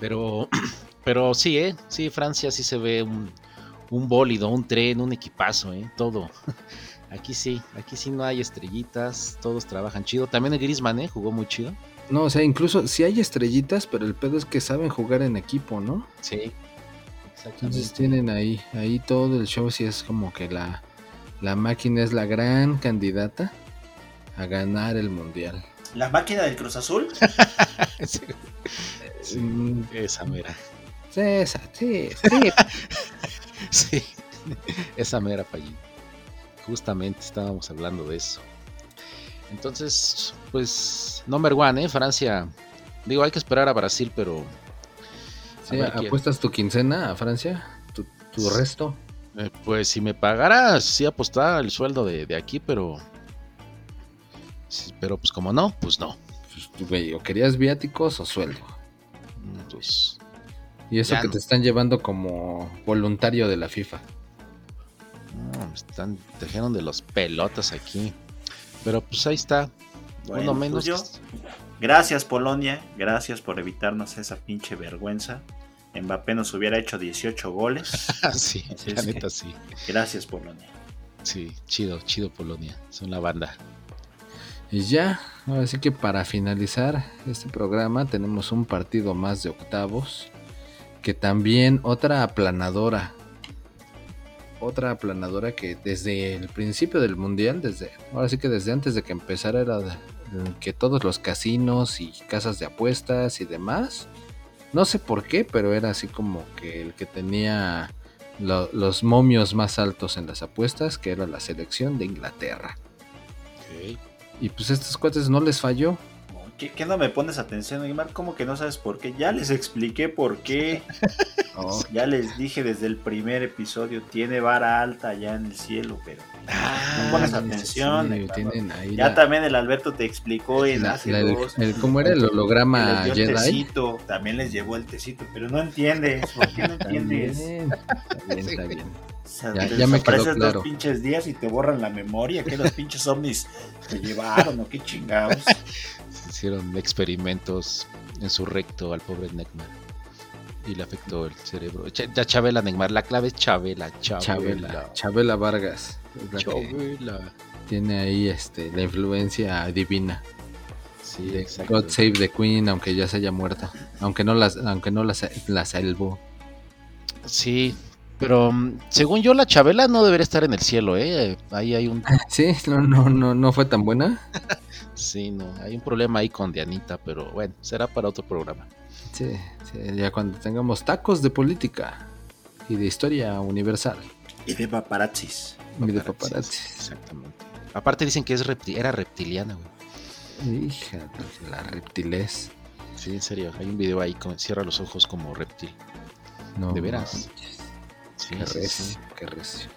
Pero, (clears throat) pero sí, ¿eh? Sí, Francia sí se ve un, un bólido, un tren, un equipazo, ¿eh? Todo. (laughs) Aquí sí, aquí sí no hay estrellitas, todos trabajan chido. También el Griezmann, ¿eh? Jugó muy chido. No, o sea, incluso sí hay estrellitas, pero el pedo es que saben jugar en equipo, ¿no? Sí, Entonces exactamente. tienen ahí, ahí todo el show, sí es como que la, la máquina es la gran candidata a ganar el mundial. La máquina del Cruz Azul. (laughs) Sí, sí, esa mera. sí, esa, sí, sí. (laughs) Sí, esa mera fallí. Justamente estábamos hablando de eso. Entonces, pues, number one, ¿eh? Francia. Digo, hay que esperar a Brasil, pero. ¿Apuestas tu quincena a Francia? ¿Tu, tu resto? eh, pues si me pagara, sí apostaba el sueldo de, de aquí, pero. sí, pero pues como no, pues no. Pues, güey, o querías viáticos o sueldo. Mm, Pues, Y eso que no. te están llevando como voluntario de la FIFA. no, me están tejeron de los pelotas aquí. Pero pues ahí está. Bueno, Uno pues menos. yo- Gracias Polonia, gracias por evitarnos esa pinche vergüenza. Mbappé nos hubiera hecho 18 goles. (laughs) sí, Así la neta sí. Gracias Polonia. Sí, chido, chido Polonia. Son la banda. Y ya, ahora sí que para finalizar este programa tenemos un partido más de octavos. Que también otra aplanadora. Otra aplanadora que desde el principio del mundial, desde ahora sí que desde antes de que empezara era de- que todos los casinos y casas de apuestas y demás, no sé por qué, pero era así como que el que tenía lo- los momios más altos en las apuestas, que era la selección de Inglaterra. Y pues a estos cuates no les falló. ¿Qué, qué no me pones atención, Neymar? ¿Cómo que no sabes por qué? Ya les expliqué por qué. (laughs) Oh, Ya les dije desde el primer episodio, tiene vara alta allá en el cielo, pero no pones Ah, atención. sí, ahí Ya la- también el Alberto te explicó en la- hace la- dos. el- ¿Cómo era el holograma Jedi? tecito, también les llevó el tecito, pero no entiendes, ¿por qué no entiendes? Está bien, está bien. O sea, Ya- me quedó claro. dos pinches días y te borran la memoria, que los pinches ovnis te llevaron o qué chingados. (laughs) Hicieron experimentos en su recto al pobre Neymar. Y le afectó el cerebro. Ya Chabela Neymar, la clave es Chabela, Chabela. Chabela, Chabela Vargas. Chabela. tiene ahí este, la influencia divina. Sí, exacto. God Save the Queen, aunque ya se haya muerto. Aunque no las, aunque no la, sa- la salvó. Sí, pero mm, según yo la Chabela no debería estar en el cielo, ¿eh? Ahí hay un... (laughs) Sí, no, no, no, no fue tan buena. (laughs) Sí, no, hay un problema ahí con Dianita, pero bueno, será para otro programa. Sí, sí, ya cuando tengamos tacos de política. y de historia universal. Y de paparazzis. Y de Paparazzi, paparazzis. Exactamente. Aparte dicen que es repti- era reptiliana, güey. Hija de la reptilez. Sí, en serio. Hay un video ahí con cierra los ojos como reptil. No, ¿De veras? Sí, Qué recio, sí. qué recio.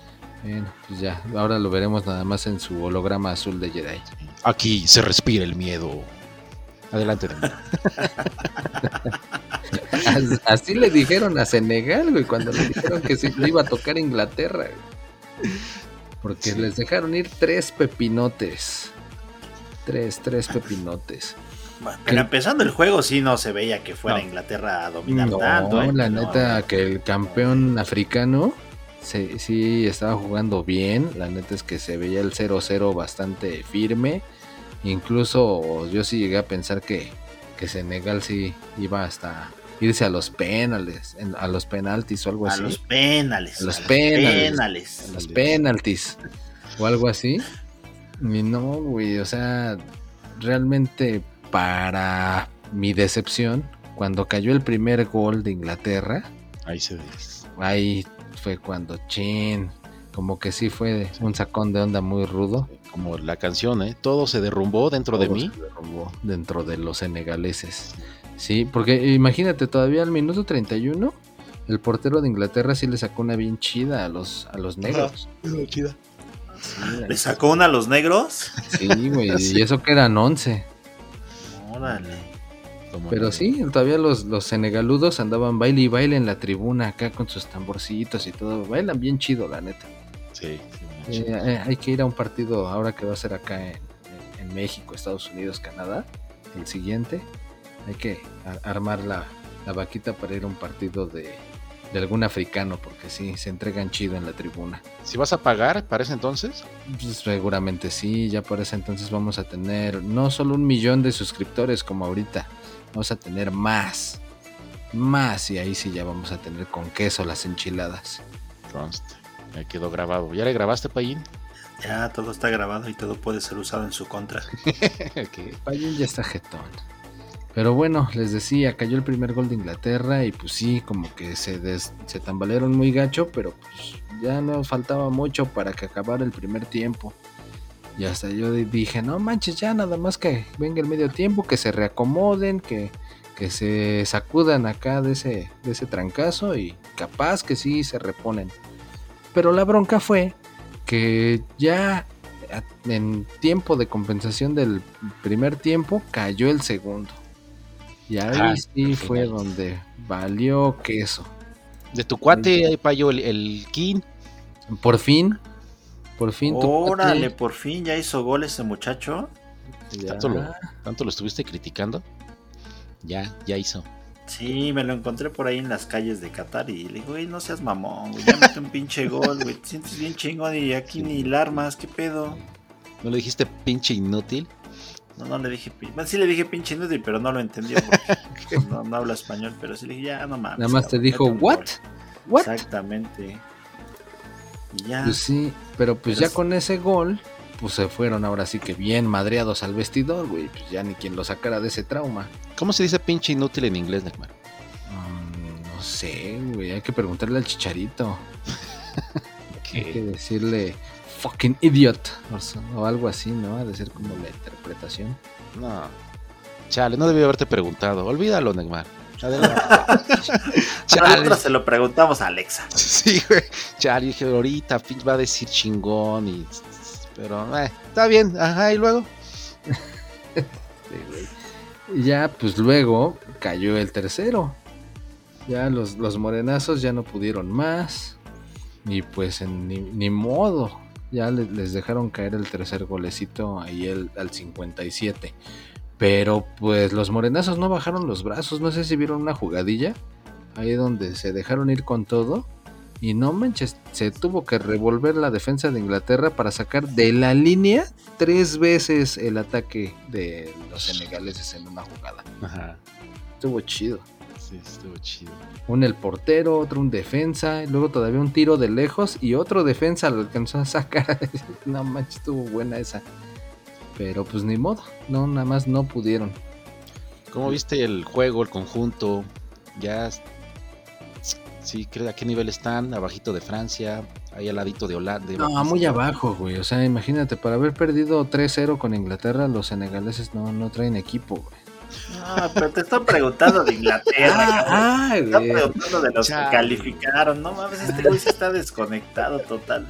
Bueno, pues ya, ahora lo veremos nada más en su holograma azul de Jedi. Aquí se respira el miedo. Adelante, Así le dijeron a Senegal, güey, cuando le dijeron que se le iba a tocar Inglaterra. güey. Porque Sí. les dejaron ir tres pepinotes. Tres, tres pepinotes. Bueno, Pero empezando el juego sí no se veía que fuera No. Inglaterra a dominar No, tanto. ¿eh? la No, neta que el campeón africano sí, sí estaba jugando bien. La neta es que se veía el 0-0 bastante firme. Incluso yo sí llegué a pensar que, que Senegal sí iba hasta irse a los penales, en- a los penaltis o algo a así. los penales. A los penales. a los penaltis o algo así. Y no, güey, o sea, realmente para mi decepción, cuando cayó el primer gol de Inglaterra, Ahí se ve. ahí fue cuando chin, como que sí fue un sacón de onda muy rudo. Como la canción, ¿eh? Todo se derrumbó dentro de Todo mí. se derrumbó dentro de los senegaleses. Sí, porque imagínate, todavía al minuto 31, el portero de Inglaterra sí le sacó una bien chida a los, a los negros. Sí, ¿Le sacó una a los negros? Sí, güey, (laughs) Sí. y eso que eran 11. Órale. Pero no. sí, todavía los, los senegaludos andaban baile y baile en la tribuna acá con sus tamborcitos y todo. Bailan bien chido, la neta. Sí, sí, Eh, eh, hay que ir a un partido ahora que va a ser acá en, en México, Estados Unidos, Canadá. El siguiente. Hay que armar la, la vaquita para ir a un partido de, de algún africano, porque sí, se entregan chido en la tribuna. Si vas a pagar para ese entonces, Pues seguramente sí, ya por ese entonces vamos a tener no solo un millón de suscriptores como ahorita, vamos a tener más, más y ahí sí ya vamos a tener con queso las enchiladas. conste. Ahí quedó grabado. ¿Ya le grabaste, Payín? Ya todo está grabado y todo puede ser usado en su contra. (laughs) Ok. Payín ya está jetón. Pero bueno, les decía, cayó el primer gol de Inglaterra y pues sí, como que se, des- se tambalearon muy gacho, pero pues ya no faltaba mucho para que acabara el primer tiempo. Y hasta yo di- dije, no manches, ya nada más que venga el medio tiempo, que se reacomoden, que, que se sacudan acá de ese, de ese trancazo y capaz que sí se reponen. Pero la bronca fue que ya en tiempo de compensación del primer tiempo cayó el segundo. Y ahí Ah, sí fue final. donde valió queso. De tu cuate, ahí, Payo, el, el King. Por fin, por fin. tu Órale, por fin ya hizo gol ese muchacho. ya- Tanto lo, tanto lo estuviste criticando. Ya, ya hizo. Sí, me lo encontré por ahí en las calles de Qatar y le digo, güey, no seas mamón, güey, ya mete un pinche gol, güey, te sientes bien chingón y aquí ni la armas, ¿qué pedo? ¿No le dijiste pinche inútil? No, no le dije, pin- bueno, sí le dije pinche inútil, pero no lo entendió porque (laughs) no, no habla español, pero sí le dije, ya no mames. Nada más te dijo, ¿what? gol". ¿What? Exactamente. Y ya. Pues sí, pero pues Pero ya con ese gol, pues se fueron ahora sí que bien madreados al vestidor, güey. Pues ya ni quien lo sacara de ese trauma. ¿Cómo se dice pinche inútil en inglés, Neckmar? Mm, no sé, güey. Hay que preguntarle al chicharito. (laughs) Hay que decirle fucking idiot o, algo así, ¿no? Ha de ser como la interpretación. no. Chale, no debí haberte preguntado. Olvídalo. Adelante. (laughs) Nosotros se lo preguntamos a Alexa. Sí, güey. Chale, dije, ahorita pinche va a decir chingón y... Pero, eh, está bien. Ajá, y luego. (laughs) Sí, güey. Ya, pues luego cayó el tercero. Ya los, los morenazos ya no pudieron más. Y pues en- ni, modo. Ya le- les dejaron caer el tercer golecito ahí el, al 57. Pero pues los morenazos no bajaron los brazos. No sé si vieron una jugadilla. Ahí donde se dejaron ir con todo. Y no manches, se tuvo que revolver la defensa de Inglaterra para sacar de la línea tres veces el ataque de los senegaleses en una jugada. Ajá. Estuvo chido. Sí, estuvo chido. Un el portero, otro un defensa, y luego todavía un tiro de lejos y otro defensa lo alcanzó a sacar. (laughs) no manches, estuvo buena esa. Pero pues ni modo, no, nada más no pudieron. ¿Cómo viste el juego, el conjunto? Ya Sí, a qué nivel están, abajito de Francia, ahí al ladito de Holanda. No, muy abajo, güey. O sea, imagínate, para haber perdido 3-0 con Inglaterra, los senegaleses no, no traen equipo, güey. No, pero te están preguntando de Inglaterra. Ah, te ay, están preguntando de los que calificaron. No mames, este güey se está desconectado total.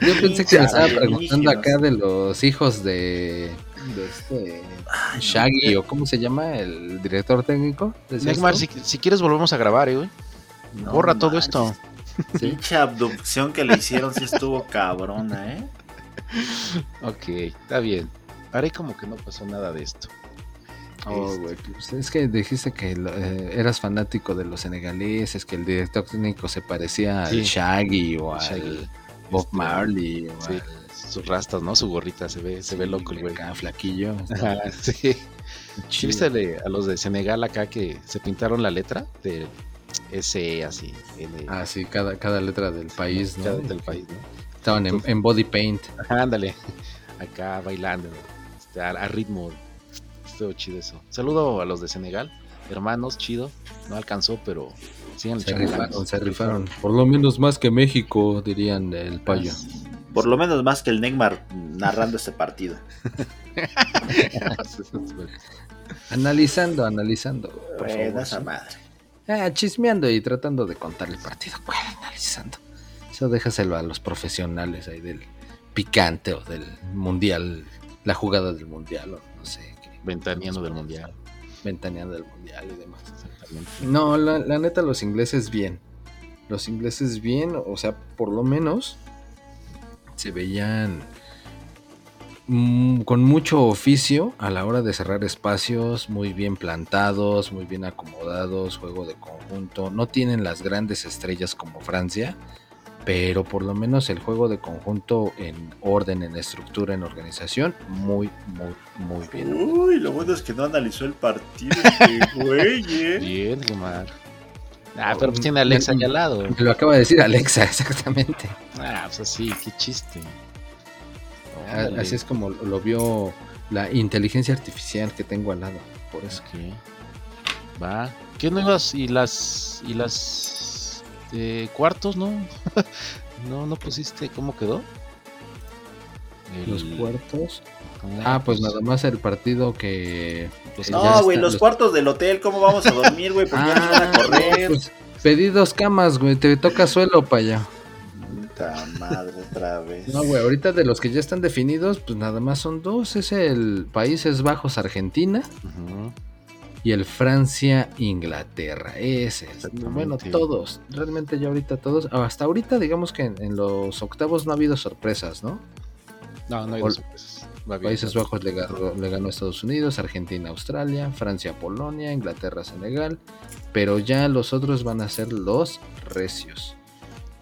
Yo pensé que me estaba preguntando acá de los hijos de, de este Ay, no, Shaggy o cómo se llama el director técnico. ¿Decías Neymar, si quieres volvemos a grabar, eh, güey. No Borra todo esto. (laughs) Sí. Pinche abducción que le hicieron sí estuvo cabrona, ¿eh? Ok, está bien. Haré como que no pasó nada de esto. Oh, Este, güey, pues, es que dijiste que lo- eh, eras fanático de los senegaleses, que el director técnico se parecía Sí. al Shaggy o al Shaggy, Bob este, Marley o sí, al sus rastas, ¿no? Su gorrita, se ve, se ve loco el güey. acá, flaquillo. Ajá, (laughs) sí. ¿Sí viste a los de Senegal acá que se pintaron la letra de S así, N, Ah, sí, cada, cada letra del país, ¿no? cada del país, ¿no? Estaban en, en body paint. Ajá, ándale, (laughs) acá bailando, este, a, a ritmo. Estuvo chido eso. Saludo a los de Senegal, hermanos, chido. No alcanzó, pero sigan Se rifaron, se rifaron. Por lo menos más que México, dirían el payo. Por lo menos más que el Neymar narrando este partido. (laughs) (laughs) Analizando, analizando. por Buena favor, esa sí. madre. Ah, chismeando y tratando de contar el partido. ¿Cuál analizando? Eso déjaselo a los profesionales ahí del picante o del mundial, la jugada del mundial o no sé, qué, Ventaneando del mundial. ventaneando del mundial y demás. Exactamente. No, la, la neta, los ingleses bien. Los ingleses bien, o sea, por lo menos se veían con mucho oficio a la hora de cerrar espacios, muy bien plantados, muy bien acomodados, juego de conjunto. No tienen las grandes estrellas como Francia, pero por lo menos el juego de conjunto en orden, en estructura, en organización, muy, muy, muy bien. Uy, lo bueno es que no analizó el partido este (laughs) güey, ¿eh? Bien, Omar. Ah, pero pues tiene a Alexa allá al lado. Lo acaba de decir Alexa, (laughs) exactamente. Ah, pues así, qué chiste. Así es como lo vio la inteligencia artificial que tengo al lado. Por eso. Ok. Va. ¿Qué no ibas? ¿Y las. y las. eh, cuartos, no? (laughs) no, no pusiste cómo quedó? El- Los cuartos. Ah, Ah, pues nada más el partido que. Que No, güey, los cuartos del hotel, ¿cómo vamos a dormir, güey? Porque ya nos van a correr. pues, pedí dos camas, güey. Te toca suelo para allá. Puta madre, otra vez. No, güey, ahorita de los que ya están definidos, pues nada más son dos. Es el Países Bajos Argentina y el Francia Inglaterra. Ese es. Bueno, todos. Realmente ya ahorita todos. Hasta ahorita digamos que en, en los octavos no ha habido sorpresas, ¿no? No, no dos sorpresas. Países Bajos le ganó, le ganó a Estados Unidos, Argentina, Australia, Francia, Polonia, Inglaterra, Senegal, pero ya los otros van a ser los recios.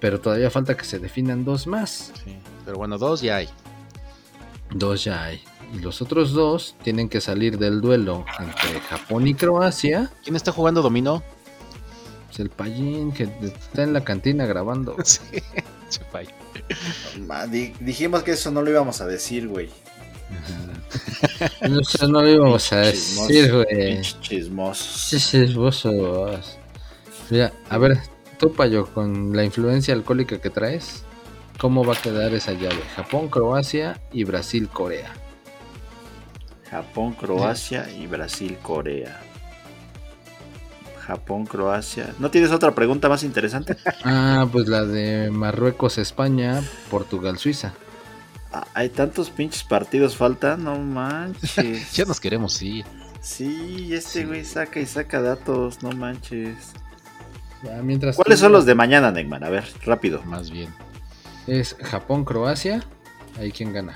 Pero todavía falta que se definan dos más. Sí, Pero bueno, dos ya hay. Dos ya hay. Y los otros dos tienen que salir del duelo entre Japón y Croacia. ¿Quién está jugando dominó? Pues el payín que está en la cantina grabando. (laughs) sí. Ma, di- dijimos que eso no lo íbamos a decir, güey. (laughs) Eso no lo íbamos a Chismoso, decir, güey. vos sos. Mira, a ver, tú, Payo, con la influencia alcohólica que traes, ¿cómo va a quedar esa llave? Japón, Croacia y Brasil, Corea. Japón, Croacia y Brasil, Corea. Japón, Croacia. ¿No tienes otra pregunta más interesante? (laughs) Ah, pues la de Marruecos, España, Portugal, Suiza. Ah, Hay tantos pinches partidos faltan, no manches. (laughs) Ya nos queremos ir. Sí, este Sí. güey saca y saca datos, no manches. Ya, mientras ¿Cuáles tú- son los de mañana, Neymar? A ver, rápido. Más bien. Es Japón, Croacia. Ahí quién gana.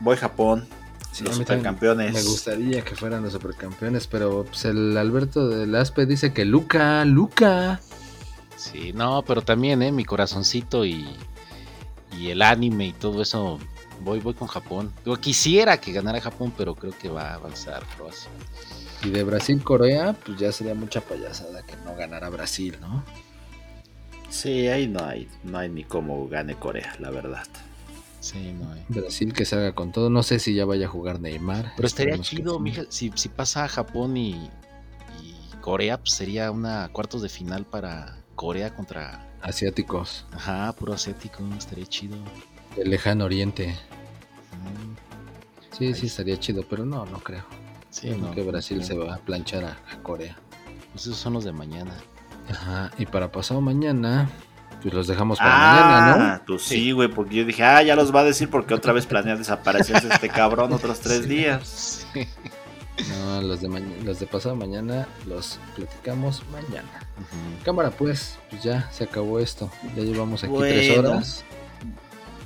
Voy Japón, Sí, los supercampeones. Me gustaría que fueran los supercampeones, pero pues, el Alberto del Aspe dice que Luca, Luca. Sí, no, pero también, ¿eh? Mi corazoncito y, y el anime y todo eso. Voy, voy con Japón. Yo quisiera que ganara Japón, pero creo que va a avanzar Croacia. Y de Brasil, Corea, pues ya sería mucha payasada que no ganara Brasil, ¿no? Sí, ahí no hay, no hay ni cómo gane Corea, la verdad. Sí, no hay. Brasil que salga con todo. No sé si ya vaya a jugar Neymar. Pero estaría chido, mija, si, si pasa a Japón y, y Corea, pues sería una cuartos de final para, Corea contra. Asiáticos. Ajá, puro asiático, estaría chido. Del lejano oriente. Mm, Sí, sí, estaría chido, pero no, no creo. Sí, Creo no, que Brasil no. se va a planchar a, a Corea. Pues esos son los de mañana. Ajá, y para pasado mañana, pues los dejamos para mañana, ¿no? Ah, tú sí, güey, porque yo dije, ah, ya los va a decir porque otra vez planea desaparecerse este cabrón otros tres Sí. días. Sí. No, los de, los de pasado mañana los platicamos mañana. Cámara, pues, pues ya se acabó esto. Ya llevamos aquí Bueno. tres horas.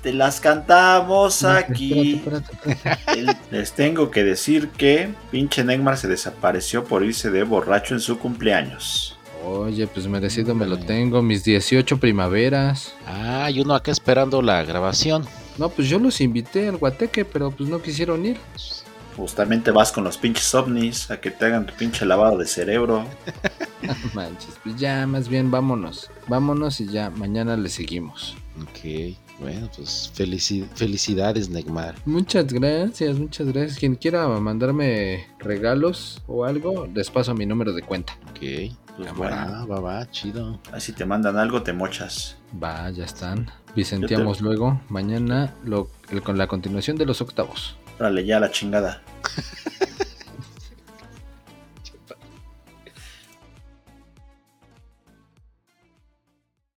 Te las cantamos No, aquí. espérate, espérate, espérate. Les tengo que decir que pinche Neymar se desapareció por irse de borracho en su cumpleaños. Oye, pues merecido me lo tengo. Mis 18 primaveras. Ah, y uno acá esperando la grabación. No, pues yo los invité al Guateque, pero pues no quisieron ir. Justamente vas con los pinches ovnis a que te hagan tu pinche lavado de cerebro. No (laughs) manches, pues ya, más bien vámonos. Vámonos y ya, mañana le seguimos. Ok, bueno, pues felici- felicidades, Neymar. Muchas gracias, muchas gracias. Quien quiera mandarme regalos o algo, les paso mi número de cuenta. Ok, pues va, va, va, chido. Así te mandan algo, te mochas. Va, ya están. Vicenteamos luego, mañana, lo, el- con la continuación de los octavos. Órale, ya la chingada. (laughs)